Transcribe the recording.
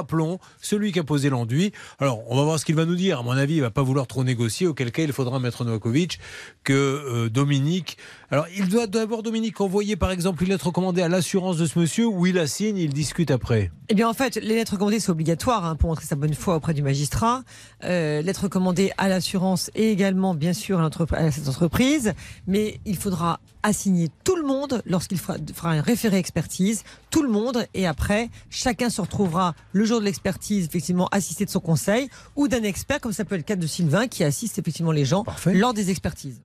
rappelons celui qui a posé l'enduit. Alors, on va voir ce qu'il va nous dire. À mon avis, il va pas vouloir trop négocier, auquel cas il faudra, Maître Novakovic, que euh, Dominique. Alors, il doit d'abord, Dominique, envoyer par exemple une lettre commandée à l'assurance de ce monsieur où il la signe, il discute après. Eh bien, en fait, les lettres commandées, c'est obligatoire hein, pour montrer sa bonne foi auprès du magistrat. Euh, lettres commandées à l'assurance et également, bien sûr, à, à cette entreprise. Mais il faudra assigner tout le monde lorsqu'il fera, fera un référé expertise, tout le monde, et après, chacun se retrouvera le jour de l'expertise, effectivement, assisté de son conseil ou d'un expert, comme ça peut être le cas de Sylvain, qui assiste effectivement les gens lors des expertises.